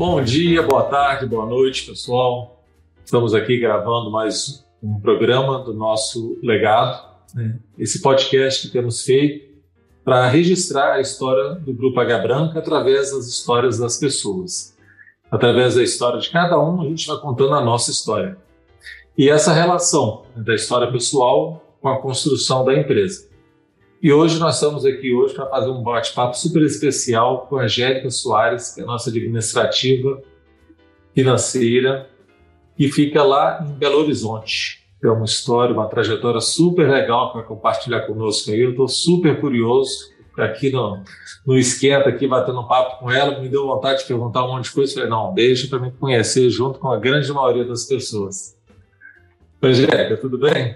Bom dia, boa tarde, boa noite, pessoal. Estamos aqui gravando mais um programa do nosso legado, né? esse podcast que temos feito para registrar a história do Grupo H Branca através das histórias das pessoas. Através da história de cada um, a gente vai contando a nossa história. E essa relação da história pessoal com a construção da empresa. E hoje nós estamos aqui hoje para fazer um bate-papo super especial com a Angélica Soares, que é nossa administrativa financeira, que fica lá em Belo Horizonte. É uma história, uma trajetória super legal para compartilhar conosco aí. Eu estou super curioso aqui no, no esquenta, aqui batendo um papo com ela, me deu vontade de perguntar um monte de coisa. Falei, não, deixa para me conhecer junto com a grande maioria das pessoas. Angélica, tudo bem?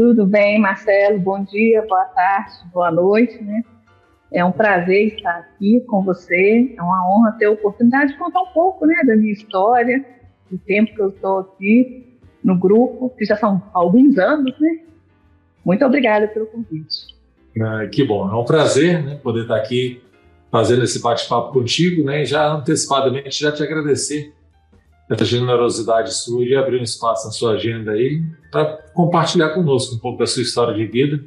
Tudo bem, Marcelo. Bom dia, boa tarde, boa noite. Né? É um prazer estar aqui com você. É uma honra ter a oportunidade de contar um pouco né, da minha história, do tempo que eu estou aqui no grupo, que já são alguns anos. Né? Muito obrigada pelo convite. Ah, que bom, é um prazer né, poder estar aqui fazendo esse bate-papo contigo, né? E já antecipadamente já te agradecer essa generosidade sua de abrir um espaço na sua agenda aí para compartilhar conosco um pouco da sua história de vida,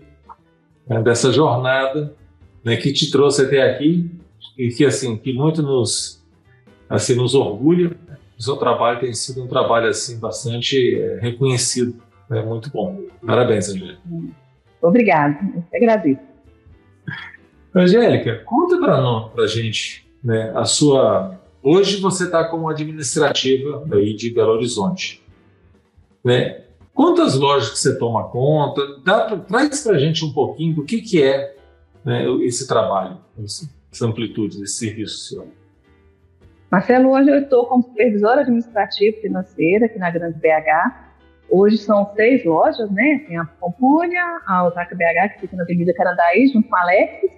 né, dessa jornada né, que te trouxe até aqui e que assim que muito nos assim nos orgulha. O seu trabalho tem sido um trabalho assim bastante é, reconhecido, é né, muito bom. Parabéns, Angélica. Obrigada, agradeço. Angélica, conta para a gente né, a sua Hoje você está como administrativa aí de Belo Horizonte. Né? Quantas lojas que você toma conta? Pra, traz para a gente um pouquinho do que, que é né, esse trabalho, essa amplitude desse serviço seu. Marcelo, hoje eu estou como supervisora administrativa financeira aqui na Grande BH. Hoje são seis lojas, né? Tem a Pompunha, a Osaka BH, que fica na Avenida Carandaí, junto com a Alex.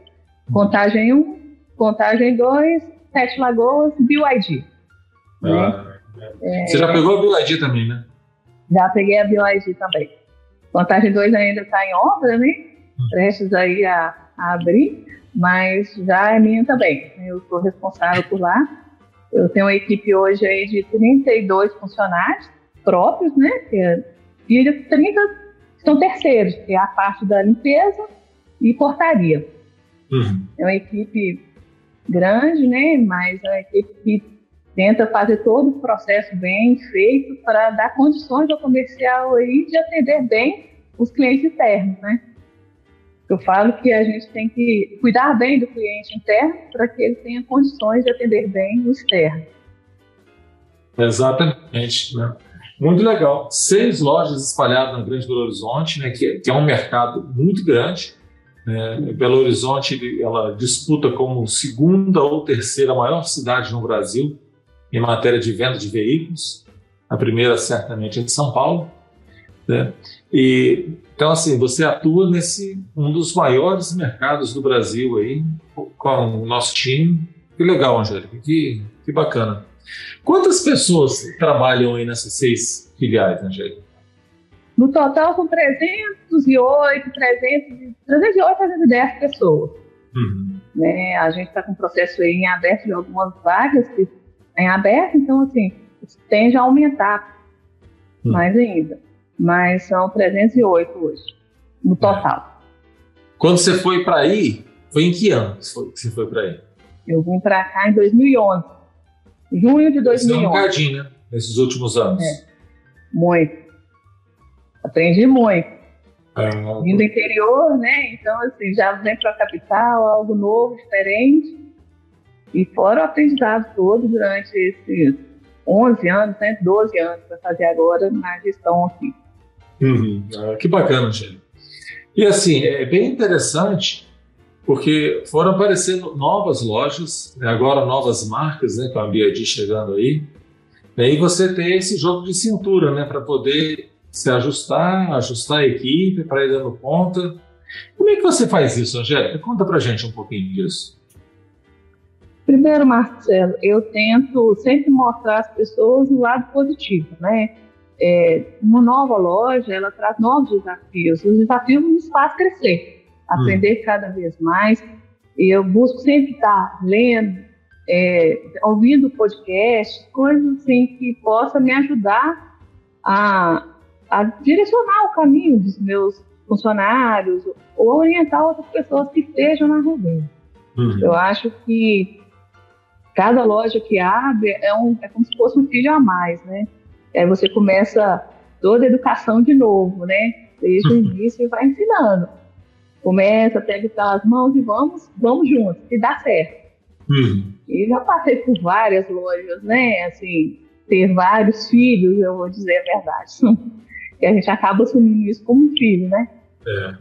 Contagem 1, contagem 2, Sete Lagoas, BYD. Né? Ah, é. Você já pegou a BYD também, né? Já peguei a BYD também. Contagem 2 ainda está em obra, né? Prestes aí a, a, abrir, mas já é minha também. Eu sou responsável por lá. Eu tenho uma equipe hoje aí de 32 funcionários próprios, né? É, e 30 são terceiros, que é a parte da limpeza e portaria. Uhum. É uma equipe grande, né? Mas a equipe tenta fazer todo o processo bem feito para dar condições ao comercial aí de atender bem os clientes internos, né? Eu falo que a gente tem que cuidar bem do cliente interno para que ele tenha condições de atender bem o externo. Exatamente, né? Muito legal. Seis lojas espalhadas no Grande Belo Horizonte, né, que, que é um mercado muito grande. É, Belo Horizonte ela disputa como segunda ou terceira maior cidade no Brasil em matéria de venda de veículos. A primeira certamente é de São Paulo. Né? E então assim você atua nesse um dos maiores mercados do Brasil aí com o nosso time. Que legal, Angélica. Que que bacana. Quantas pessoas trabalham aí nessas seis filiais, Angélica? No total são 308, 300, 308 a 310 pessoas. Uhum. Né? A gente está com um processo aí em aberto de algumas vagas que em aberto, então assim, tende a aumentar uhum. mais ainda. Mas são 308 hoje, no total. Quando você foi para aí, foi em que ano que você foi para aí? Eu vim para cá em 2011. Junho de 2011. Você um bocadinho, né? Nesses últimos anos. É, muito. Aprendi muito. Ah, Vindo do interior, né? Então, assim, já vem para a capital, algo novo, diferente. E fora o aprendizado todo durante esses 11 anos, né? 12 anos para fazer agora na gestão aqui. Uhum. Ah, que bacana, gente. E assim, é bem interessante porque foram aparecendo novas lojas, né? agora novas marcas, né? Com a BID chegando aí. E você tem esse jogo de cintura, né? Para poder se ajustar, ajustar a equipe para ir dando conta. Como é que você faz isso, Angélica? Conta para gente um pouquinho disso. Primeiro, Marcelo, eu tento sempre mostrar às pessoas o lado positivo, né? É, uma nova loja, ela traz novos desafios. Os desafios nos fazem crescer, aprender hum. cada vez mais. E eu busco sempre estar lendo, é, ouvindo podcast, coisas assim que possa me ajudar a, a direcionar o caminho dos meus funcionários ou orientar outras pessoas que estejam na revenda. Uhum. Eu acho que cada loja que abre é, um, é como se fosse um filho a mais, né? Aí você começa toda a educação de novo, né? Desde o início e vai ensinando. Começa, pega as mãos e vamos, vamos juntos, e dá certo. Uhum. E já passei por várias lojas, né? Assim, ter vários filhos, eu vou dizer a verdade. E a gente acaba assumindo isso como filho, né? É.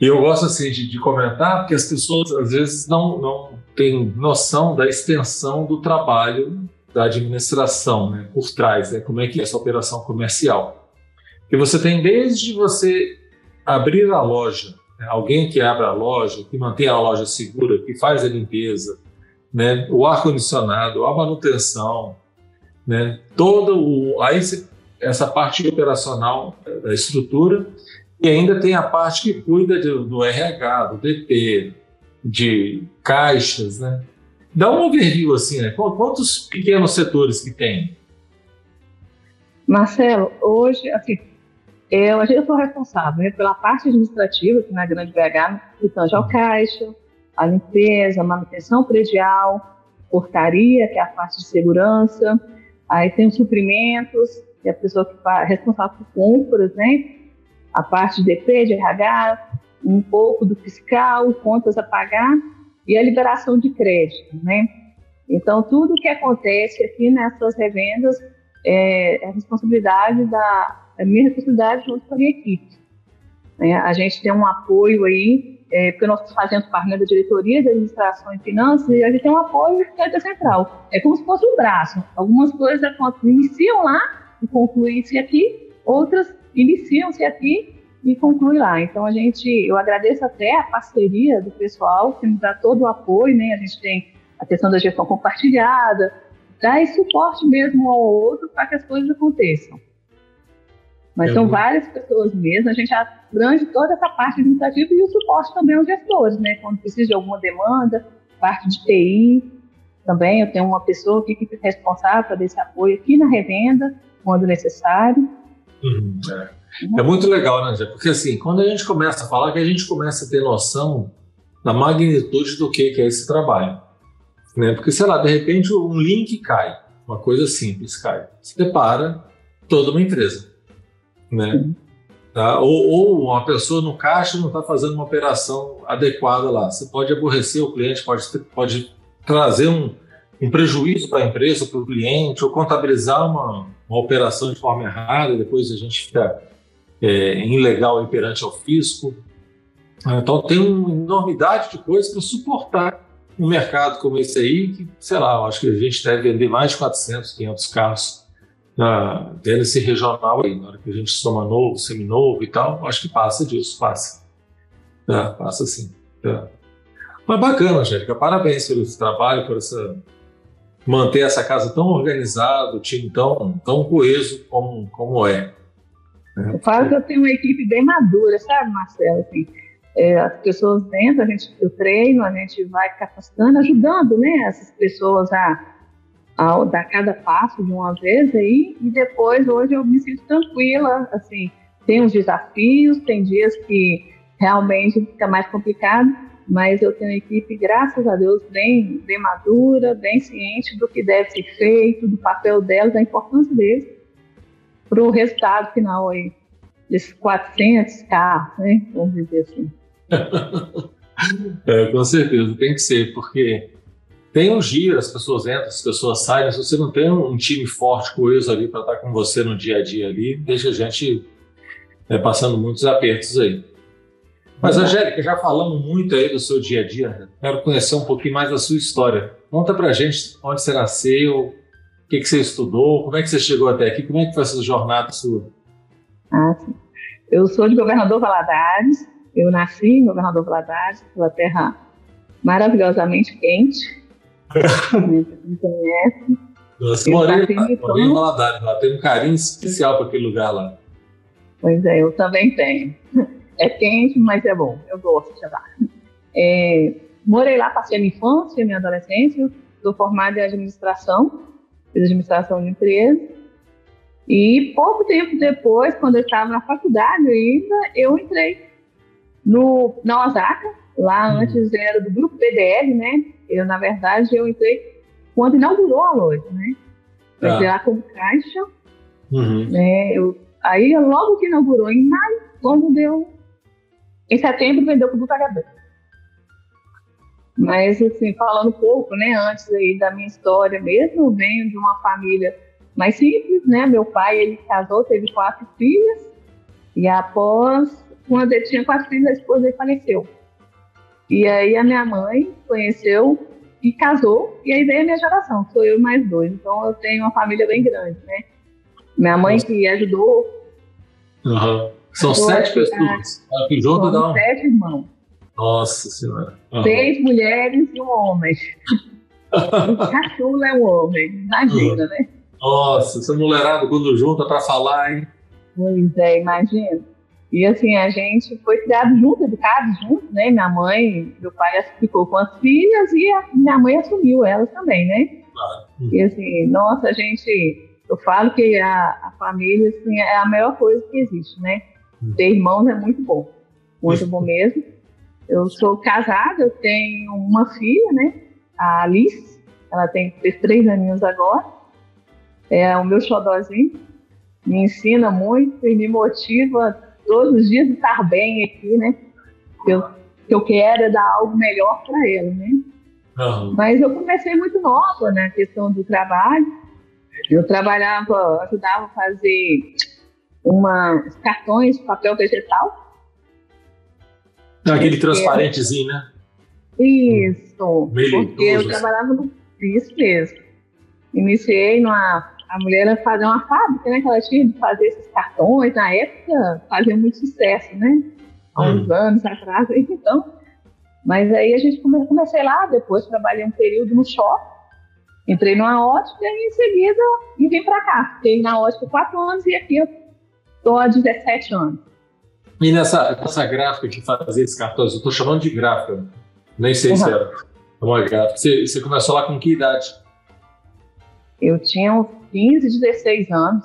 E eu gosto assim de, de, comentar porque as pessoas às vezes não, não têm noção da extensão do trabalho da administração né, por trás, né, como é que é essa operação comercial. E você tem desde você abrir a loja, né, alguém que abre a loja, que mantém a loja segura, que faz a limpeza, né, o ar-condicionado, a manutenção, né, todo o, aí essa parte operacional da estrutura e ainda tem a parte que cuida do, do RH, do DP, de caixas, né? Dá um overview assim, né? Quantos pequenos setores que tem? Marcelo, hoje, assim, eu, gente sou responsável né, pela parte administrativa, que na Grande BH, então já o caixa, a limpeza, a manutenção predial, portaria, que é a parte de segurança, aí tem os suprimentos, que é a pessoa que é responsável por compras, né? a parte de DP, de RH, um pouco do fiscal, contas a pagar e a liberação de crédito, né? Então, tudo que acontece aqui nessas revendas é, é responsabilidade da é minha responsabilidade junto com a minha equipe. É, a gente tem um apoio aí, é, porque nós fazendo parte né, da diretoria de administração e finanças, e a gente tem um apoio da central. É como se fosse um braço. Algumas coisas iniciam lá e concluem-se aqui, outras iniciam-se aqui e conclui lá. Então a gente, eu agradeço até a parceria do pessoal que nos dá todo o apoio, né? A gente tem a questão da gestão compartilhada, dá esse suporte mesmo ao outro para que as coisas aconteçam. Mas é são muito... várias pessoas mesmo, a gente abrange toda essa parte administrativa e o suporte também aos gestores, né? Quando precisa de alguma demanda, parte de TI, também eu tenho uma pessoa que fica responsável para dar esse apoio aqui na revenda, quando necessário. Uhum, é. é. muito legal, né, Zé? Porque assim, quando a gente começa a falar, que a gente começa a ter noção da magnitude do que, que é esse trabalho. Né? Porque, sei lá, de repente um link cai, uma coisa simples cai. Você depara toda uma empresa. Né? Tá? Ou, ou, uma pessoa no caixa não está fazendo uma operação adequada lá. Você pode aborrecer o cliente, pode, pode trazer um, um prejuízo para a empresa, para o cliente, ou contabilizar uma, uma operação de forma errada, depois a gente fica é, ilegal perante ao fisco. Então tem uma enormidade de coisas para suportar um mercado como esse aí, que, sei lá, eu acho que a gente deve vender mais de 400, 500 carros na DLC regional aí, na hora que a gente soma novo, seminovo e tal, acho que passa disso, passa. É, passa sim. É. Mas bacana, Angélica, parabéns pelo trabalho, por essa manter essa casa tão organizada, o time tão, tão coeso como, como é. Né? Eu falo que eu tenho uma equipe bem madura, sabe, Marcelo? Assim, é, as pessoas dentro, a gente, eu treino, a gente vai capacitando, ajudando né, essas pessoas a, a dar cada passo de uma vez aí, e depois, hoje, eu me sinto tranquila, assim, tem uns desafios, tem dias que realmente fica mais complicado, mas eu tenho uma equipe, graças a Deus, bem, bem madura, bem ciente do que deve ser feito, do papel delas, da importância deles para o resultado final aí, desses 400 carros, né? Vamos dizer assim. é, com certeza, tem que ser, porque tem um giro, as pessoas entram, as pessoas saem, se você não tem um time forte, coeso ali para estar com você no dia a dia ali, deixa a gente é, passando muitos apertos aí. Mas, Angélica, já falamos muito aí do seu dia a dia. Quero conhecer um pouquinho mais da sua história. Conta pra gente onde você nasceu, o que, que você estudou, como é que você chegou até aqui, como é que foi essa jornada sua? Ah, sim. Eu sou de Governador Valadares, eu nasci em Governador Valadares, uma terra maravilhosamente quente. Me conhece. Nossa, morei, morei em Valadares, lá tem um carinho especial para aquele lugar lá. Pois é, eu também tenho. É quente, mas é bom. Eu gosto de lá. É, morei lá, passei a minha infância, minha adolescência. sou formada em administração, fiz administração de empresa. E pouco tempo depois, quando eu estava na faculdade ainda, eu entrei no, na Osaka, lá uhum. antes era do grupo PDL, né? Eu, na verdade, eu entrei quando inaugurou a loja, né? Eu entrei ah. lá como caixa. Uhum. Né? Eu, aí, logo que inaugurou, em maio, quando deu... Em setembro, vendeu para o Grupo Mas, assim, falando um pouco, né, antes aí da minha história mesmo, eu venho de uma família mais simples, né? Meu pai, ele casou, teve quatro filhas, e após, quando ele tinha quatro filhas, a esposa dele faleceu. E aí a minha mãe conheceu e casou, e aí veio a minha geração, sou eu mais dois. Então eu tenho uma família bem grande, né? Minha mãe que ajudou. Uhum. São sete pessoas. Aqui junto? Sete irmãos. Nossa Senhora. Uhum. Seis mulheres e um homem. o cachorro é um homem, imagina, uhum. né? Nossa, essa mulherada quando junta para falar, hein? Pois é, imagina. E assim, a gente foi criado junto, educado junto, né? Minha mãe, meu pai ficou com as filhas e a minha mãe assumiu elas também, né? Ah, E assim, nossa, a gente, eu falo que a, a família assim, é a melhor coisa que existe, né? Ter irmãos é muito bom, muito bom mesmo. Eu sou casada, eu tenho uma filha, né? A Alice, ela tem três aninhos agora é o meu xodózinho, me ensina muito e me motiva todos os dias a estar bem aqui, né? Eu, eu quero é dar algo melhor para ela, né? Uhum. Mas eu comecei muito nova na questão do trabalho. Eu trabalhava, ajudava a fazer uma, cartões de papel vegetal. Aquele transparentezinho, né? Isso. Meio porque eu trabalhava no. Isso mesmo. Iniciei numa a mulher fazer uma fábrica, né? Que ela tinha de fazer esses cartões. Na época, fazia muito sucesso, né? Há uns hum. anos atrás. Então, mas aí a gente come, comecei lá, depois trabalhei um período no shopping. Entrei numa ótica e em seguida e vim para cá. Fiquei na ótica quatro anos e aqui eu estou há 17 anos. E nessa, nessa gráfica de fazer esses cartões, eu estou chamando de gráfica, nem sei uhum. se era uma gráfica. Você, você começou lá com que idade? Eu tinha uns 15, 16 anos.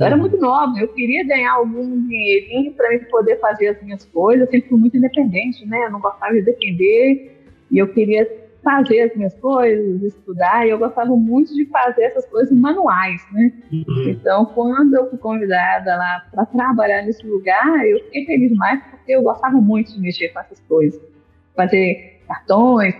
Eu era uhum. muito nova, eu queria ganhar algum dinheirinho para poder fazer as minhas coisas. Eu sempre fui muito independente, né? Eu não gostava de depender e eu queria fazer as minhas coisas, estudar. E eu gostava muito de fazer essas coisas manuais, né? Uhum. Então, quando eu fui convidada lá para trabalhar nesse lugar, eu fiquei feliz demais porque eu gostava muito de mexer com essas coisas, fazer cartões,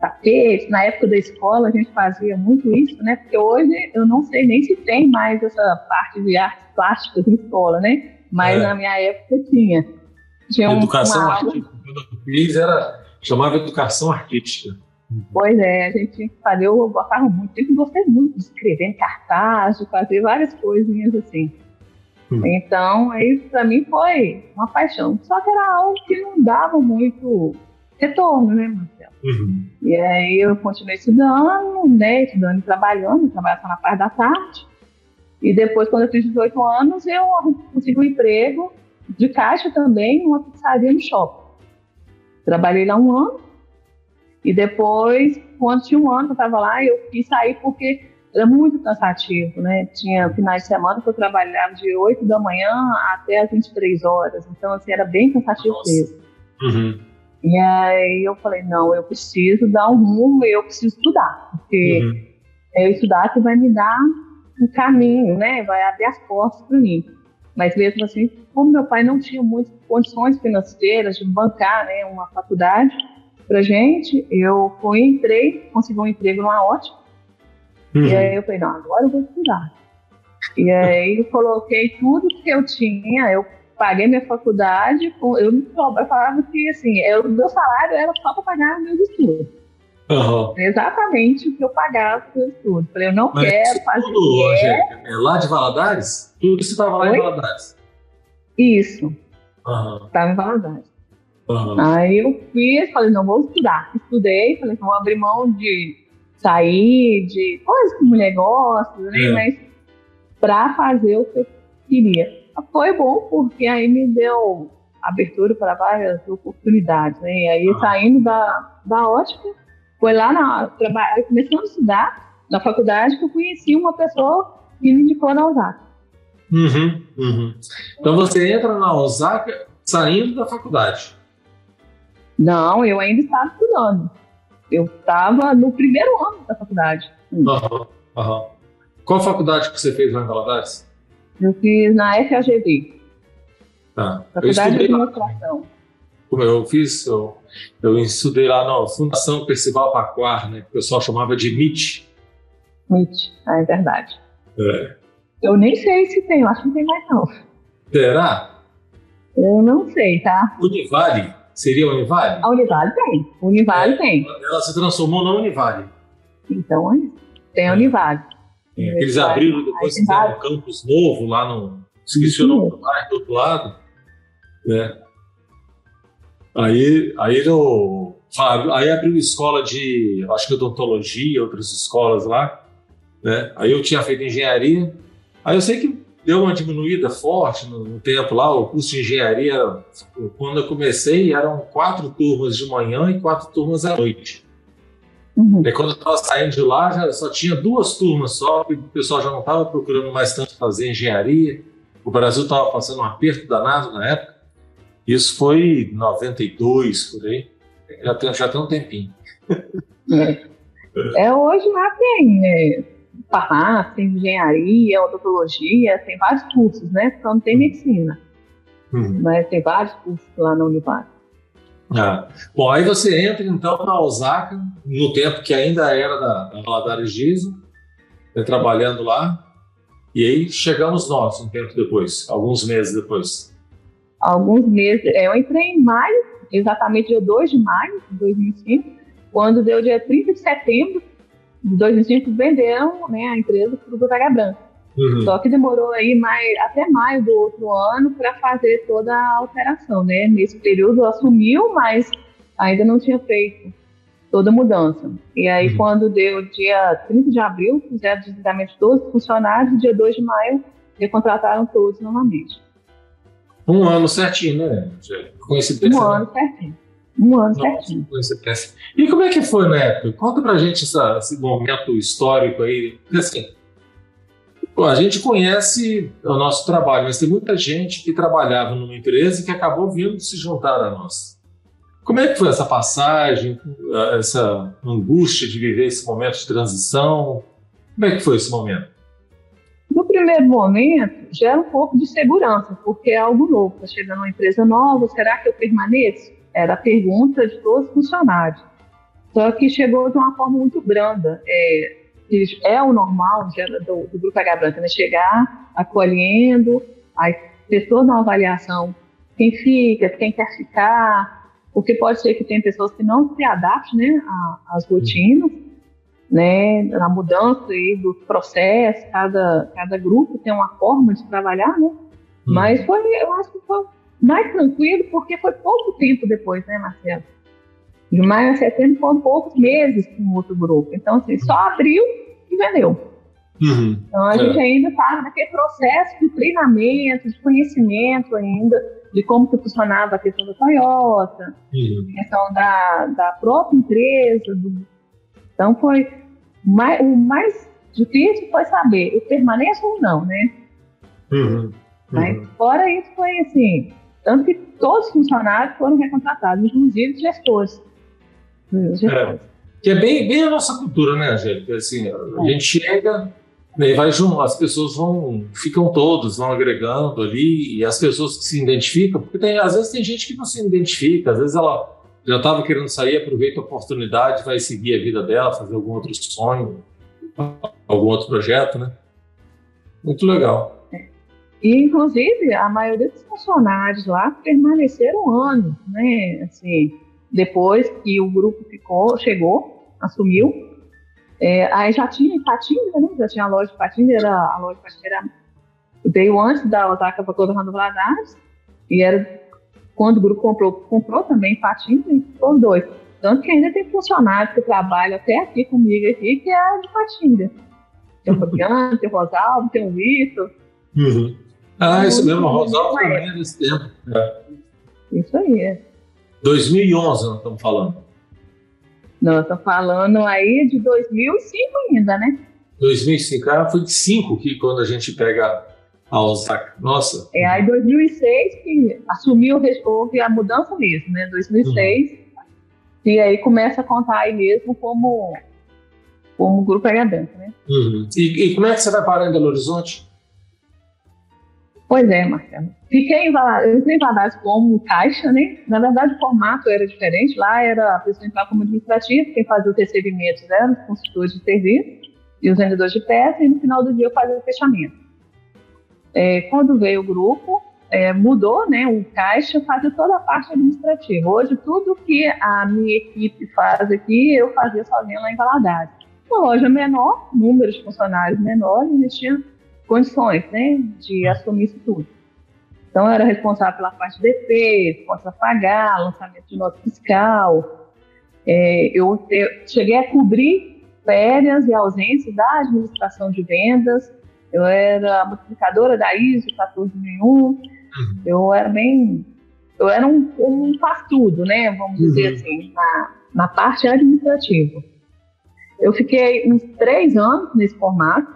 tapetes. Na época da escola a gente fazia muito isso, né? Porque hoje eu não sei nem se tem mais essa parte de artes plásticas em escola, né? Mas é. na minha época tinha. tinha educação uma artística. Quando eu fiz era chamava educação artística. Pois é, a gente fazer, eu gostava muito, sempre gostei muito de escrever em cartaz, de fazer várias coisinhas assim. Então, aí para mim foi uma paixão. Só que era algo que não dava muito retorno, né, Marcelo? Uhum. E aí eu continuei estudando, né, estudando e trabalhando, trabalhava na parte da tarde. E depois, quando eu fiz 18 anos, eu consegui um emprego de caixa também numa pizzaria no shopping. Trabalhei lá um ano. E depois, quando tinha um ano que eu estava lá, eu quis sair porque era muito cansativo, né? Tinha finais de semana que eu trabalhava de 8 da manhã até as 23 horas. Então, assim, era bem cansativo Nossa. mesmo. Uhum. E aí eu falei, não, eu preciso dar um rumo, eu preciso estudar, porque uhum. é estudar que vai me dar um caminho, né? Vai abrir as portas para mim. Mas mesmo assim, como meu pai não tinha muitas condições financeiras de bancar né, uma faculdade para gente, eu fui, entrei, consegui um emprego numa ótica. Uhum. E aí eu falei, não, agora eu vou estudar. E aí eu coloquei tudo que eu tinha, eu paguei minha faculdade, eu, eu falava que assim, eu, meu salário era só para pagar meus estudos. Uhum. Exatamente o que eu pagava para meus estudos. Falei, eu não Mas quero fazer. Tudo, é... é lá de Valadares? Tudo isso estava lá em Valadares? Isso. Estava uhum. em Valadares. Uhum. Aí eu fiz, falei, não, vou estudar. Estudei, falei, vou abrir mão de sair, de coisas que mulher gosta, né? É. Mas para fazer o que eu queria foi bom porque aí me deu abertura para várias oportunidades, né? E aí ah. saindo da, da ótica, foi lá na trabalho, começando a estudar na faculdade que eu conheci uma pessoa que me indicou na Osaka. Uhum, uhum. Então você entra na Osaka saindo da faculdade? Não, eu ainda estava estudando. Eu estava no primeiro ano da faculdade. Uhum, uhum. Qual faculdade que você fez lá em Valadares? Eu fiz na FAGV. Tá. Faculdade de Administração. Como eu fiz, eu, eu estudei lá na Fundação Percival Paquar, né, que o pessoal chamava de MIT. MIT, ah, é verdade. É. Eu nem sei se tem, eu acho que não tem mais não. Será? Eu não sei, tá? Univale? Seria Univale? A Univale tem. Univale é, tem. Ela se transformou na Univale. Então, tem a é. Univale. É, eles abriram depois fizeram um campus novo lá no. Esqueci o nome do bairro do outro lado. Né? Aí, aí, no, aí abriu escola de, acho que odontologia, outras escolas lá. Né? Aí eu tinha feito engenharia. Aí eu sei que deu uma diminuída forte no, no, tempo lá. O curso de engenharia, quando eu comecei, eram quatro turmas de manhã e quatro turmas à noite. Uhum. E quando eu estava saindo de lá, já só tinha duas turmas só, o pessoal já não estava procurando mais tanto fazer engenharia. O Brasil estava passando um aperto danado na época. Isso foi em 92, por aí. Já tem, já tem um tempinho. É, é hoje lá tem né, farmácia, engenharia, odontologia, tem vários cursos, né? Só não tem medicina. Uhum. Mas tem vários cursos lá na Univale. Ah. Bom, aí você entra então na Osaka, no tempo que ainda era da, da Valadares Giso, né, trabalhando lá, e aí chegamos nós um tempo depois, alguns meses depois. Alguns meses, é, eu entrei em maio, exatamente dia 2 de maio de 2005, quando deu dia 30 de setembro de 2005, venderam né, a empresa para o Branca. Uhum. Só que demorou aí mais, até maio do outro ano para fazer toda a alteração, né? Nesse período assumiu, mas ainda não tinha feito toda a mudança. E aí, uhum. quando deu dia 30 de abril, fizeram desligamento de todos os funcionários, dia 2 de maio, recontrataram todos novamente. Um ano certinho, né? Coincidência. Um ano certinho. Um ano certinho. E como é que foi na época? Conta pra gente essa, esse momento histórico aí. Assim, a gente conhece o nosso trabalho, mas tem muita gente que trabalhava numa empresa e que acabou vindo se juntar a nós. Como é que foi essa passagem, essa angústia de viver esse momento de transição? Como é que foi esse momento? No primeiro momento, gera um pouco de segurança, porque é algo novo. Está chegando uma empresa nova, será que eu permaneço? Era a pergunta de todos os funcionários. Só que chegou de uma forma muito branda. É, é o normal do, do Grupo H Branca, né? chegar acolhendo, ter toda uma avaliação, quem fica, quem quer ficar, porque pode ser que tem pessoas que não se adaptem né, às rotinas, né, na mudança aí do processo, cada, cada grupo tem uma forma de trabalhar, né? Hum. Mas foi, eu acho que foi mais tranquilo porque foi pouco tempo depois, né, Marcelo? De maio a setembro foram poucos meses com outro grupo. Então, assim, só abriu e vendeu. Uhum. Então, a é. gente ainda está naquele processo de treinamento, de conhecimento ainda, de como que funcionava a questão da Toyota, uhum. a questão da, da própria empresa. Do... Então, foi mais, o mais difícil foi saber, eu permaneço ou não, né? Uhum. Mas, fora isso, foi assim, tanto que todos os funcionários foram recontratados, inclusive gestores. É. Que é bem, bem a nossa cultura, né, Angélica? Assim, a gente chega, né, vai junto, as pessoas vão, ficam todos, vão agregando ali, e as pessoas que se identificam, porque tem, às vezes tem gente que não se identifica, às vezes ela já estava querendo sair, aproveita a oportunidade, vai seguir a vida dela, fazer algum outro sonho, algum outro projeto, né? Muito legal. E, inclusive, a maioria dos funcionários lá permaneceram anos, né? Assim, depois que o grupo ficou, chegou, assumiu. É, aí já tinha Patinga, né? Já tinha a loja de Patinga, era, a loja de Patinga era, veio antes da Osaka para Governador Valadares, e era quando o grupo comprou, comprou também Patinga, e foram dois. Tanto que ainda tem funcionários que trabalham até aqui comigo aqui, que é de Patinga. Tem o Fabiano, tem o Rosaldo, tem o Vitor. Uhum. Ah, isso mesmo, o Rosaldo também é desse tempo. É. Isso aí, é. 2011 nós estamos falando. Não, eu tô falando aí de 2005 ainda, né? 2005, ah, foi de 5 que quando a gente pega a Osaka. Nossa. É aí 2006 que assumiu, houve a mudança mesmo, né? 2006. Uhum. E aí começa a contar aí mesmo como, como grupo H-Dança, né? Uhum. E, e, como é que você vai parar em Belo Horizonte? Pois é, Marcelo. Fiquei em Valadares como caixa, né? Na verdade, o formato era diferente. Lá era a pessoa entrar como administrativa, quem fazia os recebimentos eram os consultores de serviço e os vendedores de peça, e no final do dia eu fazia o fechamento. É, quando veio o grupo, é, mudou, né? O caixa fazia toda a parte administrativa. Hoje, tudo que a minha equipe faz aqui, eu fazia sozinha lá em Valadares. Uma loja menor, número de funcionários menores, eles tinham condições, né? De assumir isso tudo. Então, eu era responsável pela parte de DP, conta pagar, lançamento de nota fiscal. É, eu, eu cheguei a cobrir férias e ausências da administração de vendas. Eu era multiplicadora da ISO 14001. Uhum. Eu era bem. Eu era um, um faz-tudo, né? Vamos uhum. dizer assim, na, na parte administrativa. Eu fiquei uns três anos nesse formato.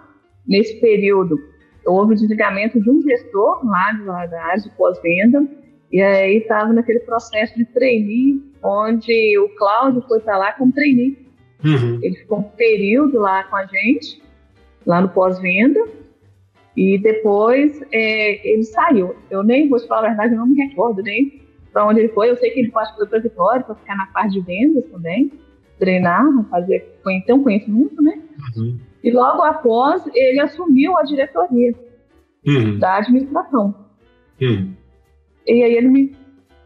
Nesse período, houve o desligamento de um gestor lá da área de pós-venda. E aí estava naquele processo de trainee, onde o Cláudio foi para lá como trainee. Uhum. Ele ficou um período lá com a gente, lá no pós-venda, e depois é, ele saiu. Eu nem vou te falar a verdade, eu não me recordo nem para onde ele foi. Eu sei que ele foi para Vitória para ficar na parte de vendas também, treinar, fazer então conhecimento, né? Uhum. E logo após ele assumiu a diretoria uhum. da administração. Uhum. E aí ele me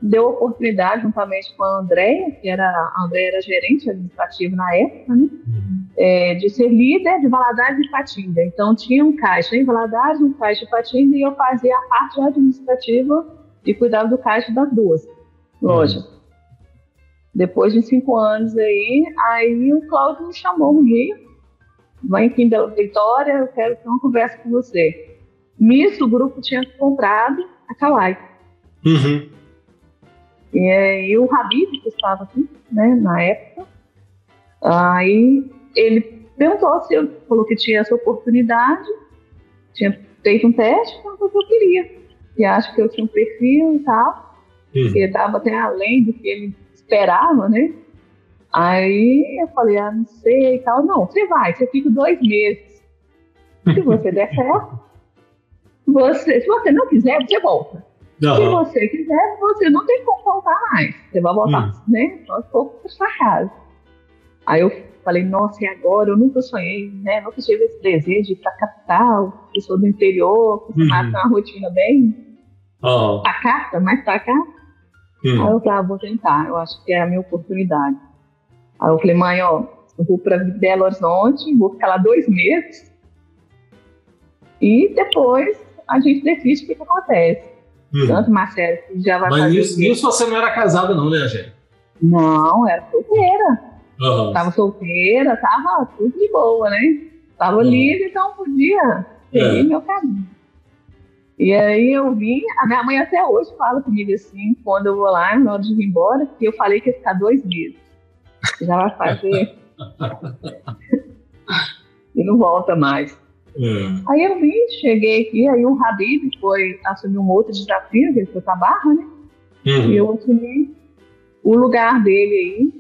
deu oportunidade, juntamente com a Andréia, que era, a Andréia era gerente administrativa na época, né? Uhum. É, de ser líder de Valadares e Patinga. Então, tinha um caixa em Valadares, um caixa em Patinga, e eu fazia a parte administrativa e cuidava do caixa das duas lojas. Uhum. Depois de cinco anos aí, aí o Cláudio me chamou um dia, vai aqui em Vitória, eu quero ter uma conversa com você. Nisso, o grupo tinha comprado a Kawai. Uhum. E, e o Habib, que estava aqui, né, na época, aí ele perguntou se eu falou que tinha essa oportunidade, tinha feito um teste, perguntou que eu queria. E acho que eu tinha um perfil e tal, uhum. que estava até além do que ele esperava, né? Aí eu falei, ah, não sei e tal. Não, você vai, você fica dois meses. Se você der certo, você, se você não quiser, você volta. Uhum. Se você quiser, você não tem como voltar mais. Você vai voltar, uhum. né? Só se for para sua casa. Aí eu falei, nossa, e agora? Eu nunca sonhei, né? Nunca tive esse desejo de ir para a capital, pessoa do interior, acostumada uhum. com uma rotina bem uhum. pacata, mais pacata. Uhum. Aí eu falei, ah, vou tentar, eu acho que é a minha oportunidade. Aí eu falei, mãe, ó, eu vou para Belo Horizonte, vou ficar lá dois meses. E depois a gente decide o que, que acontece. Uhum. Tanto Marcelo que já vai Mas fazer. Mas nisso você não era casada, não, né, Angélica? Não, era solteira. Uhum. Tava solteira, tava tudo de boa, né? Tava uhum. livre, então podia seguir é. meu caminho. E aí eu vim, a minha mãe até hoje fala comigo assim, quando eu vou lá, na hora de ir embora, que eu falei que ia ficar dois meses. Já vai fazer. e não volta mais. É. Aí eu vim, cheguei aqui, aí o Habib foi assumir um outro desafio, que ele foi pra Barra, né? Uhum. E eu assumi o lugar dele aí,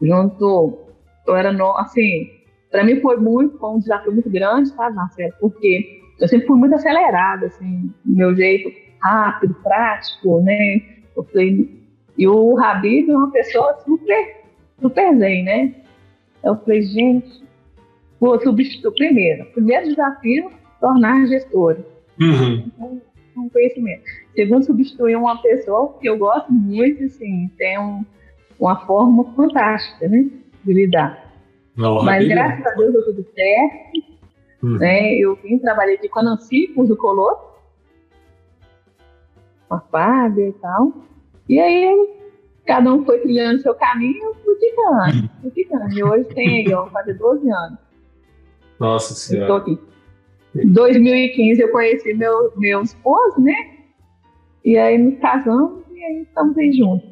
junto, eu era, no, assim, para mim foi muito, foi um desafio muito grande, sabe, Marcelo? Porque eu sempre fui muito acelerada, assim, meu jeito rápido, prático, né? Eu falei, e o Habib é uma pessoa super, super zen, né? Eu falei, gente, vou substituir primeiro. Primeiro desafio, tornar gestora. Uhum. Um, um conhecimento. Segundo, substituir uma pessoa que eu gosto muito, assim, tem um, uma forma fantástica, né, de lidar. Não, Mas graças a Deus deu tudo certo. Uhum. Né, eu vim, trabalhei aqui com a Nancy, com o Colosso, com a Fábia e tal. E aí, cada um foi trilhando seu caminho, fui ficando, uhum. fui ficando. E hoje tem aí, ó, fazer 12 anos. Nossa Senhora. Estou aqui. Em 2015 eu conheci meu, meu esposo, né? E aí nos casamos e aí estamos aí juntos.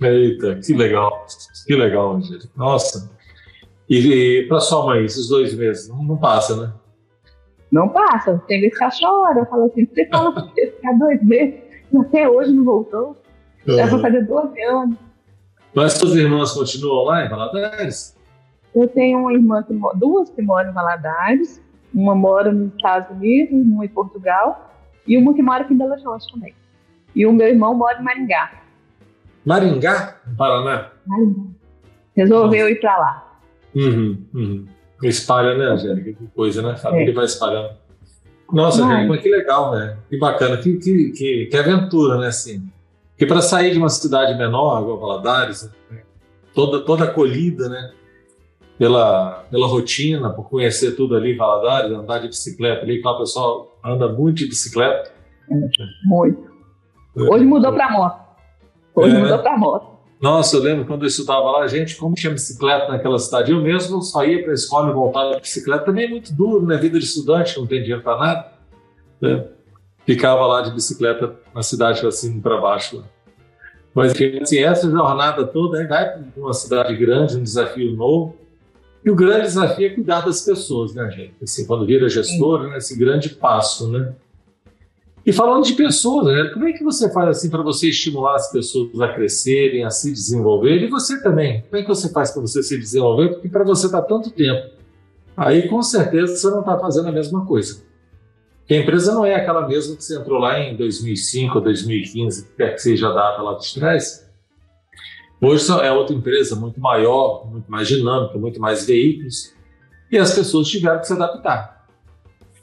Eita, que legal, que legal, Angélica. Nossa. E, e para sua mãe, esses dois meses, não, não passa, né? Não passa, tem vezes que ela chora, fala assim, você fala que ficar dois meses, até hoje não voltou. Já uhum. vai fazer 12 anos. Mas suas irmãs continuam lá em Valadares? Eu tenho uma irmã, que, duas que moram em Valadares, uma mora nos Estados Unidos, uma em Portugal, e uma que mora aqui em Belo Horizonte também. E o meu irmão mora em Maringá. Maringá, Paraná? Maringá. Resolveu Nossa. ir para lá. Uhum, uhum. Espalha, né, Angélica? Que coisa, né? A família é. vai espalhando. Nossa, mas que legal, né? Que bacana, que, que, que, que aventura, né? Assim, porque para sair de uma cidade menor, igual Valadares, né? toda, toda acolhida, né? Pela, pela rotina, por conhecer tudo ali, Valadares, andar de bicicleta ali, que o pessoal anda muito de bicicleta. Muito. Hoje mudou para moto. Hoje é, mudou para moto. Nossa, eu lembro quando eu estudava lá, gente, como tinha bicicleta naquela cidade. Eu mesmo só ia para a escola e voltava de bicicleta. Também é muito duro, né? Vida de estudante, não tem dinheiro para nada. Né? ficava lá de bicicleta na cidade e para baixo. Mas assim, essa jornada toda né, vai para uma cidade grande, um desafio novo. E o grande desafio é cuidar das pessoas, né, gente? Assim, quando vira gestor, né, esse grande passo, né? E falando de pessoas, né, como é que você faz assim para você estimular as pessoas a crescerem, a se desenvolver? E você também, como é que você faz para você se desenvolver? Porque para você está tanto tempo, aí com certeza você não está fazendo a mesma coisa. Porque a empresa não é aquela mesma que você entrou lá em 2005 ou 2015, quer que seja a data lá de trás. Hoje é outra empresa muito maior, muito mais dinâmica, muito mais veículos, e as pessoas tiveram que se adaptar.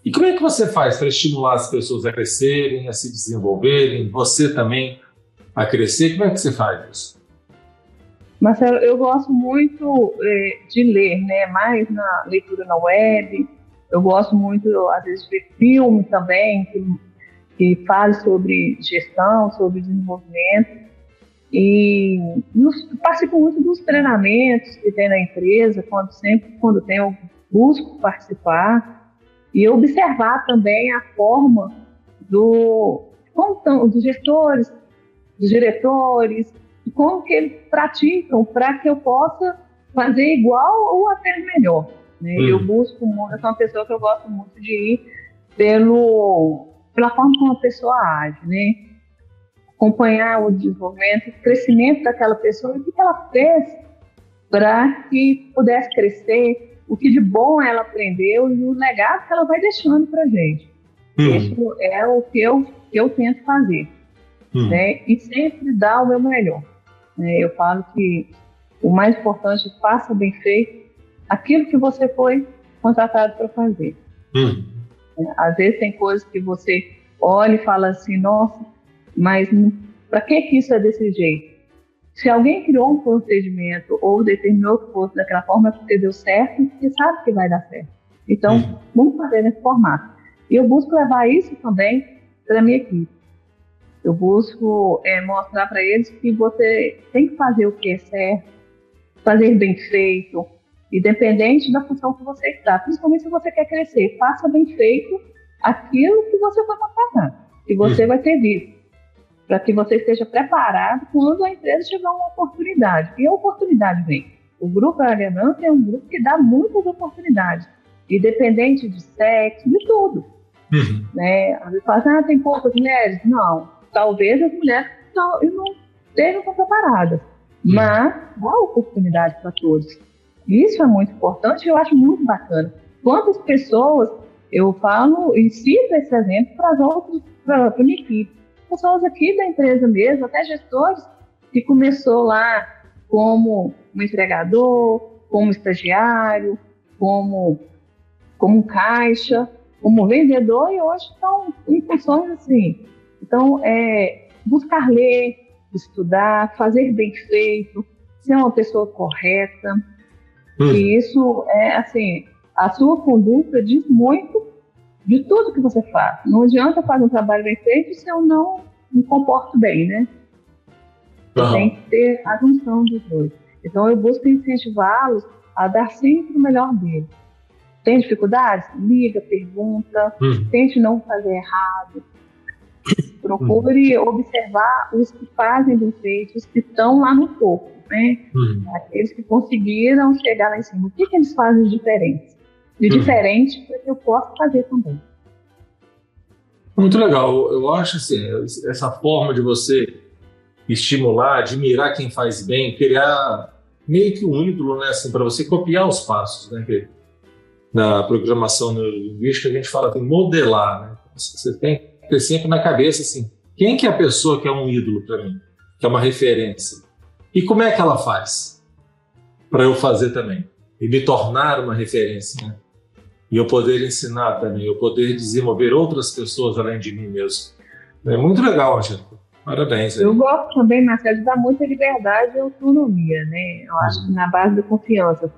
E como é que você faz para estimular as pessoas a crescerem, a se desenvolverem, você também a crescer? Como é que você faz isso? Marcelo, eu gosto muito eh, de ler, né? mais na leitura na web, eu gosto muito, às vezes, de ver filme também, que, que fale sobre gestão, sobre desenvolvimento. E nos, participo muito dos treinamentos que tem na empresa, quando sempre quando tem, eu busco participar e observar também a forma do, como dos gestores, dos diretores, como que eles praticam para que eu possa fazer igual ou até melhor. Né? Hum. Eu busco, eu sou uma pessoa que eu gosto muito de ir pelo, pela forma como a pessoa age, né? acompanhar o desenvolvimento, o crescimento daquela pessoa o que ela fez para que pudesse crescer, o que de bom ela aprendeu e o legado que ela vai deixando para gente. Hum. Isso é o que eu, que eu tento fazer. Hum. Né? E sempre dar o meu melhor. Né? Eu falo que o mais importante, faça bem feito aquilo que você foi contratado para fazer. Hum. Às vezes tem coisas que você olha e fala assim, nossa, mas para que, que isso é desse jeito? Se alguém criou um procedimento ou determinou que fosse daquela forma, é porque deu certo e sabe que vai dar certo. Então, hum. vamos fazer nesse formato. E eu busco levar isso também para minha equipe. Eu busco é, mostrar para eles que você tem que fazer o que é certo, fazer bem feito, independente da função que você está, principalmente se você quer crescer, faça bem feito aquilo que você foi contratando, que você hum. vai ter visto, para que você esteja preparado quando a empresa tiver uma oportunidade. E a oportunidade vem. O Grupo Alemão é um grupo que dá muitas oportunidades, independente de sexo, de tudo. Uhum. Né? Às vezes fala assim, ah, tem poucas mulheres. Não, talvez as mulheres não, não estejam preparadas, uhum. mas dá oportunidade para todos. Isso é muito importante e eu acho muito bacana. Quantas pessoas eu falo e cito esse exemplo para as outras, para a minha equipe. Pessoas aqui da empresa mesmo, até gestores, que começou lá como um entregador, como estagiário, como, como caixa, como vendedor e hoje estão em funções assim. Então, é, buscar ler, estudar, fazer bem feito, ser uma pessoa correta, Hum. E isso é assim, a sua conduta diz muito de tudo que você faz. Não adianta fazer um trabalho bem feito se eu não me comporto bem, né? Uhum. Tem que ter a junção dos dois. Então eu busco incentivá-los a dar sempre o melhor dele. Tem dificuldades? Liga, pergunta, uhum. tente não fazer errado. Procure uhum. observar os que fazem bem feito, os que estão lá no topo, né? Uhum. Aqueles que conseguiram chegar lá em cima. O que, que eles fazem de diferente? De uhum. diferente para que eu possa fazer também. Muito legal. Eu acho assim, essa forma de você estimular, admirar quem faz bem, criar meio que um ídolo, né, assim, para você copiar os passos, né? Que na programação neurolinguística a gente fala de modelar, né? Você tem que ter sempre na cabeça assim, quem que é a pessoa que é um ídolo para mim, que é uma referência, e como é que ela faz para eu fazer também e me tornar uma referência, né? E eu poder ensinar também, eu poder desenvolver outras pessoas além de mim mesmo. É muito legal, Angélica. Parabéns. Aí. Eu gosto também, Marcelo, de dar muita liberdade e autonomia, né? Eu acho uhum. que na base da confiança.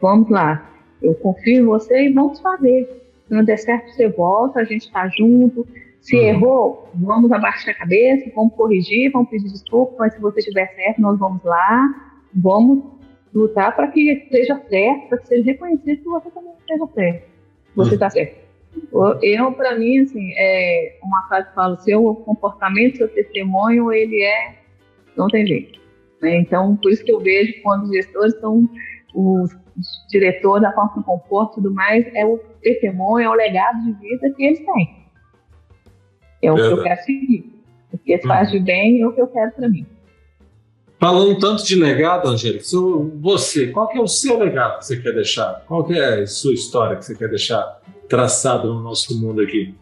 Vamos lá, eu confio em você e vamos fazer. Se não der certo, você volta, a gente está junto. Se uhum. errou, vamos abaixar a cabeça, vamos corrigir, vamos pedir desculpa, mas se você estiver certo, nós vamos lá, vamos lutar para que seja certo, para que seja reconhecido que você também esteja certo. Você está uhum. certo. Eu, para mim, assim, é uma frase que fala, seu comportamento, seu testemunho, ele é, não tem jeito. Né? Então, por isso que eu vejo quando os gestores são os diretores da forma de comporta e tudo mais, é o testemunho, é o legado de vida que eles têm. É o é. que eu quero seguir. O que faz de bem é o que eu quero para mim. Falando tanto de legado, Angélica, você, qual que é o seu legado que você quer deixar? Qual que é a sua história que você quer deixar traçada no nosso mundo aqui?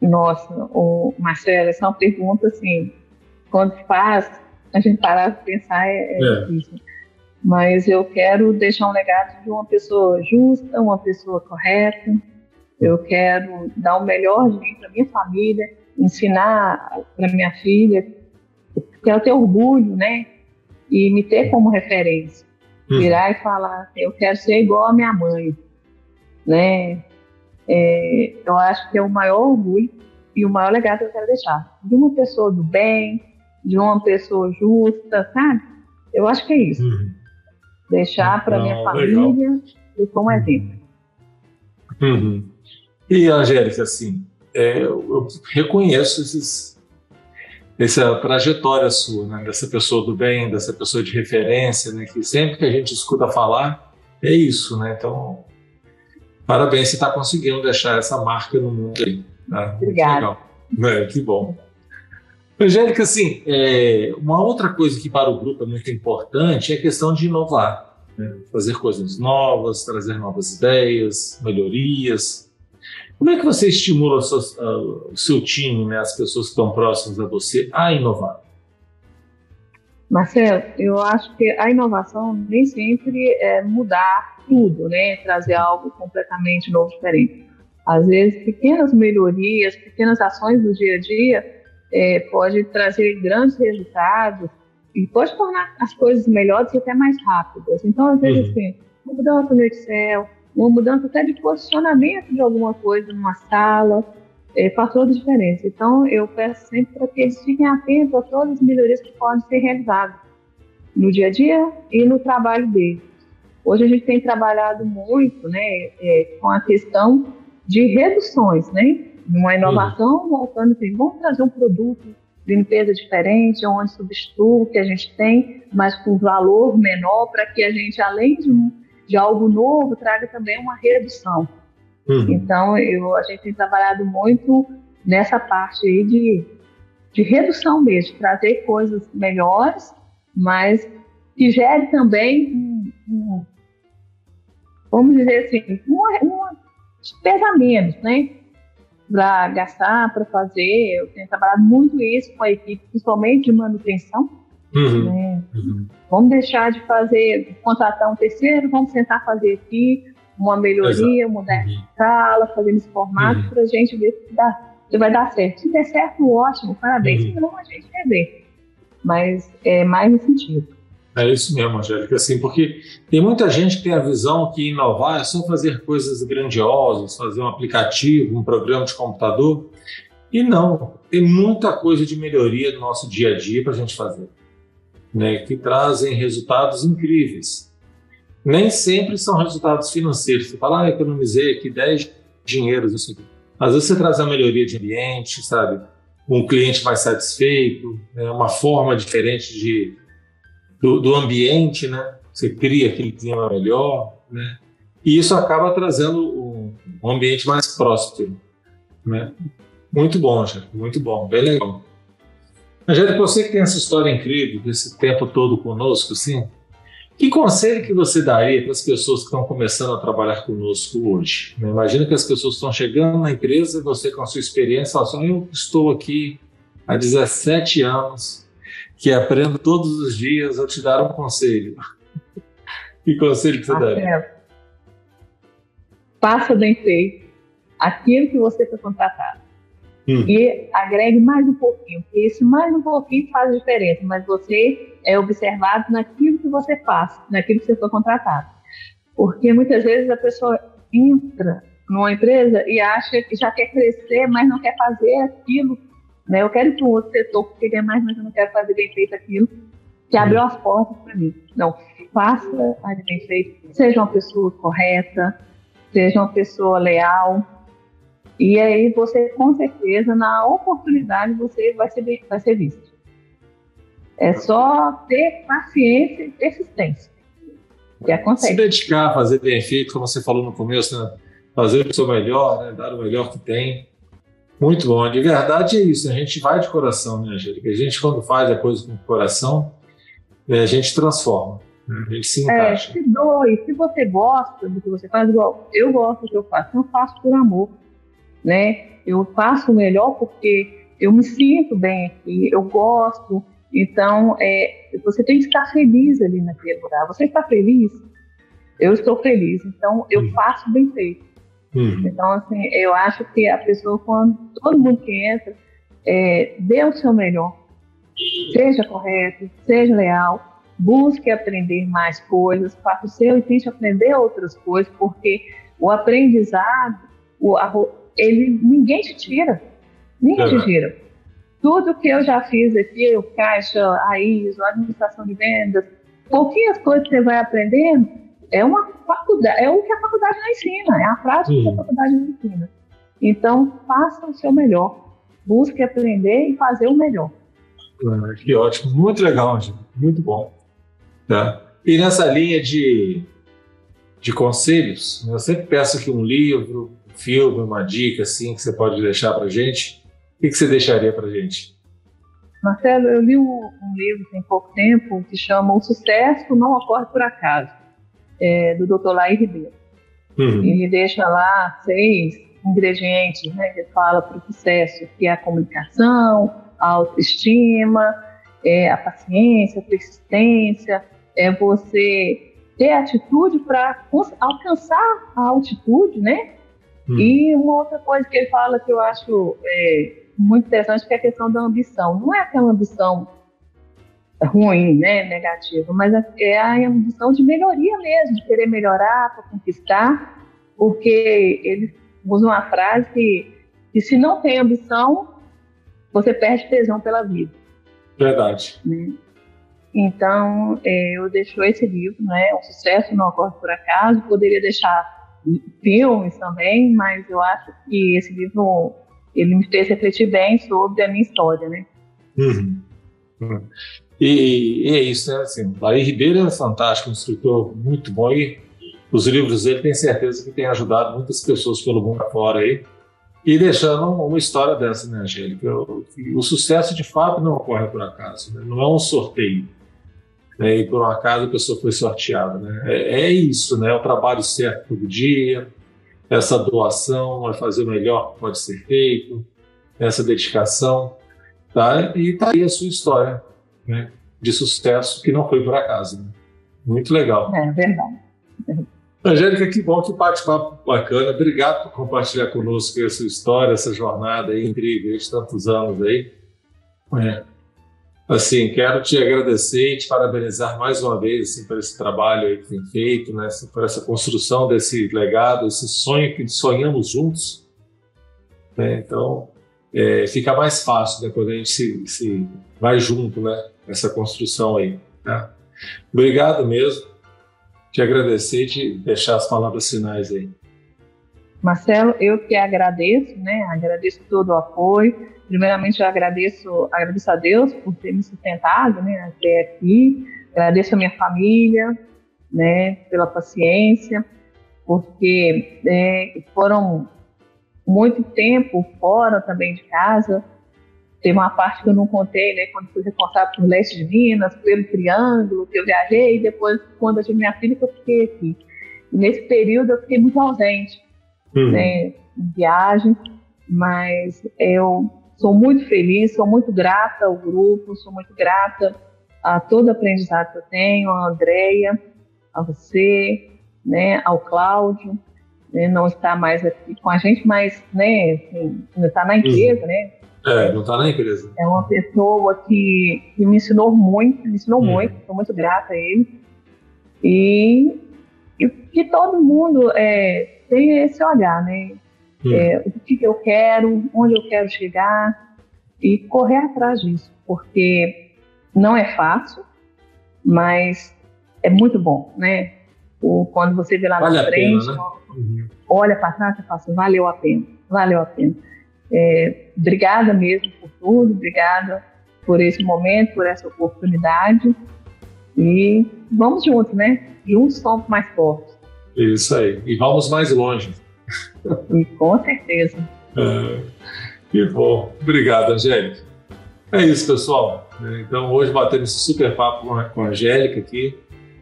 Nossa, o Marcelo, essa é uma pergunta assim, quando faz, a gente parar de pensar é, é, é. difícil. Mas eu quero deixar um legado de uma pessoa justa, uma pessoa correta. Eu quero dar o melhor de mim para minha família, ensinar para minha filha quero ter orgulho, né? E me ter como referência. Uhum. Virar e falar, eu quero ser igual a minha mãe, né? É, eu acho que é o maior orgulho e o maior legado que eu quero deixar. De uma pessoa do bem, de uma pessoa justa, sabe? Eu acho que é isso. Uhum. Deixar para minha família e como exemplo. Uhum. E, Angélica, assim, é, eu reconheço esses essa trajetória sua, né? dessa pessoa do bem, dessa pessoa de referência, né? que sempre que a gente escuta falar, é isso. Né? Então, parabéns, você está conseguindo deixar essa marca no mundo aí. Né? Obrigada. É, que bom. Angélica, assim, é, uma outra coisa que para o grupo é muito importante é a questão de inovar, né? fazer coisas novas, trazer novas ideias, melhorias, como é que você estimula o seu time, né, as pessoas que estão próximas a você, a inovar? Marcelo, eu acho que a inovação nem sempre é mudar tudo, né? Trazer algo completamente novo, diferente. Às vezes, pequenas melhorias, pequenas ações do dia a dia é, pode trazer grandes resultados e pode tornar as coisas melhores e até mais rápidas. Então, às vezes, uhum. assim, mudança no Excel, uma mudança até de posicionamento de alguma coisa numa sala, é, faz toda a diferença. Então, eu peço sempre para que eles fiquem atentos a todas as melhorias que podem ser realizadas no dia a dia e no trabalho deles. Hoje a gente tem trabalhado muito né, é, com a questão de reduções, né? Uma inovação uhum. voltando assim, vamos trazer um produto de limpeza diferente, onde substitui o que a gente tem, mas com valor menor, para que a gente, além de um de algo novo traga também uma redução. Uhum. Então, eu, a gente tem trabalhado muito nessa parte aí de, de redução mesmo, trazer coisas melhores, mas que gere também um, um vamos dizer assim, uma, uma despesa menos, né? Para gastar, para fazer. Eu tenho trabalhado muito isso com a equipe, principalmente de manutenção. Uhum. Né? Uhum. Vamos deixar de fazer, contratar um terceiro, vamos tentar fazer aqui uma melhoria, Exato. mudar uhum. a escala, fazer esse formato uhum. para a gente ver se, dá, se vai dar certo. Se der certo, ótimo, parabéns. Uhum. Se não, a gente quer ver. Mas é mais no sentido. É isso mesmo, Angélica, assim, porque tem muita gente que tem a visão que inovar é só fazer coisas grandiosas, fazer um aplicativo, um programa de computador. E não, tem muita coisa de melhoria no nosso dia a dia para a gente fazer né, que trazem resultados incríveis. Nem sempre são resultados financeiros. Você fala, ah, economizei aqui 10 dinheiros, isso aqui. Às vezes você traz a melhoria de ambiente, sabe? um cliente mais satisfeito, né, uma forma diferente de, do, do, ambiente, né? Você cria aquele clima melhor, né? E isso acaba trazendo um, um ambiente mais próspero, né? Muito bom, gente, muito bom, bem legal. Angélica, você que tem essa história incrível, desse tempo todo conosco, assim, que conselho que você daria para as pessoas que estão começando a trabalhar conosco hoje? Imagina que as pessoas estão chegando na empresa e você, com a sua experiência, fala assim, eu estou aqui há 17 anos, que aprendo todos os dias, eu te dar um conselho. que conselho que você daria? Faça bem feito aquilo que você foi contratado. Hum. E agregue mais um pouquinho, porque esse mais um pouquinho faz diferença, mas você é observado naquilo que você faz, naquilo que você foi contratado. Porque muitas vezes a pessoa entra numa empresa e acha que já quer crescer, mas não quer fazer aquilo. Né? Eu quero ir para um outro setor porque ganha mais, mas eu não quero fazer bem feito aquilo que hum. abriu as portas para mim. Não, faça bem feito, seja uma pessoa correta, seja uma pessoa leal, e aí você, com certeza, na oportunidade, você vai ser, vai ser visto. É só ter paciência e persistência. Que acontece. Se dedicar, fazer bem feito, como você falou no começo, né? fazer o seu melhor, né? dar o melhor que tem. Muito bom. De verdade é isso. A gente vai de coração, né, Angélica? A gente, quando faz a coisa com o coração, né, a gente transforma. Né? A gente se é, encaixa. É, se doe. Se você gosta do que você faz, igual eu gosto do que eu faço, eu faço por amor né? Eu faço o melhor porque eu me sinto bem aqui, eu gosto. Então, é, você tem que estar feliz ali naquele lugar. Você está feliz? Eu estou feliz. Então, eu uhum. faço bem feito. Uhum. Então, assim, eu acho que a pessoa, quando todo mundo que entra, é, dê o seu melhor. Seja correto, seja leal, busque aprender mais coisas, faça o seu e tente aprender outras coisas, porque o aprendizado, o, a, ele ninguém te tira. Ninguém te tira. Tudo que eu já fiz aqui, o caixa, a ISO, a administração de vendas, pouquinhas coisas que você vai aprendendo, é uma faculdade, é o que a faculdade não ensina, é a prática que a faculdade não ensina. Então, faça o seu melhor. Busque aprender e fazer o melhor. Ah, que ótimo, muito legal, Angela. muito bom. Tá? E nessa linha de, de conselhos, eu sempre peço aqui um livro, filme, uma dica assim que você pode deixar para gente? O que, que você deixaria para gente? Marcelo, eu li um, livro tem pouco tempo que chama O Sucesso Não Ocorre Por Acaso, é, do Dr. Lair Ribeiro. Uhum. Ele deixa lá seis ingredientes né, que fala para o sucesso, que é a comunicação, a autoestima, é a paciência, a persistência, é você ter atitude para alcançar a altitude, né? Hum. E uma outra coisa que ele fala que eu acho é, muito interessante que é a questão da ambição. Não é aquela ambição ruim, né, negativa, mas é, é a ambição de melhoria mesmo, de querer melhorar para conquistar, porque ele usa uma frase que, que se não tem ambição, você perde tesão pela vida. Verdade. Né? Então, é, eu deixo esse livro, né, O Sucesso Não Ocorre Por Acaso, poderia deixar filmes também, mas eu acho que esse livro ele me fez refletir bem sobre a minha história, né? Uhum. Uhum. E, e, é isso, né? Assim, Laí Ribeiro é fantástico, um escritor muito bom e os livros dele tenho certeza que tem ajudado muitas pessoas pelo mundo afora aí. E deixando uma história dessa, né, Angélica? O, o sucesso de fato não ocorre por acaso, né? não é um sorteio né, e por um acaso a pessoa foi sorteada. Né? É, é, isso, né? É o trabalho certo todo dia, essa doação, vai fazer o melhor que pode ser feito, essa dedicação, tá? E tá aí a sua história, né? De sucesso que não foi por acaso. Né? Muito legal. É verdade. Angélica, que bom, que bate-papo bacana. Obrigado por compartilhar conosco essa história, essa jornada aí incrível de tantos anos aí. É. Assim, quero te agradecer e te parabenizar mais uma vez assim, por esse trabalho que tem feito, né, por essa construção desse legado, esse sonho que sonhamos juntos. Né? Então, é, fica mais fácil né, quando a gente se, se vai junto, né, nessa construção aí. Tá? Obrigado mesmo. Te agradecer e te deixar as palavras finais aí. Marcelo, eu que agradeço, né? Agradeço todo o apoio. Primeiramente, eu agradeço, agradeço a Deus por ter me sustentado, né? Até aqui. Agradeço a minha família, né? Pela paciência, porque é, foram muito tempo fora também de casa. Tem uma parte que eu não contei, né? Quando fui responsável por leste de Minas, pelo Triângulo, que eu viajei, e depois, quando eu tive minha filha, que eu fiquei aqui. E nesse período, eu fiquei muito ausente uhum. né, em viagem, mas eu sou muito feliz, sou muito grata ao grupo, sou muito grata a todo o aprendizado que eu tenho, a Andrea, a você, né, ao Cláudio, né, não está mais aqui com a gente, mas né, assim, não está na empresa, uhum. né? É, não está na empresa. É uma pessoa que, que me ensinou muito, me ensinou uhum. muito, sou muito grata a ele. E, e que todo mundo é, tem esse olhar, né? Hum. É, o que, eu quero, onde eu quero chegar e correr atrás disso, porque não é fácil, mas é muito bom, né? O, quando você vê lá vale na frente, pena, né? Uhum. olha para trás e fala assim, valeu a pena, valeu a pena. É, obrigada mesmo por tudo, obrigada por esse momento, por essa oportunidade e vamos juntos, né? Juntos somos mais fortes. Isso aí. E vamos mais longe. Com certeza. É, que bom. Obrigado, Angélica. É isso, pessoal. Então, hoje batemos esse super papo com a Angélica aqui,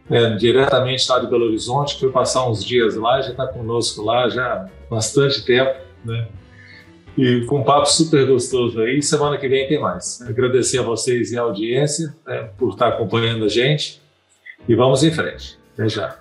é, diretamente lá de Belo Horizonte, foi passar uns dias lá, já está conosco lá já há bastante tempo, né? E com um papo super gostoso aí. Semana que vem tem mais. Agradecer a vocês e a audiência né, por estar acompanhando a gente. E vamos em frente. Até já.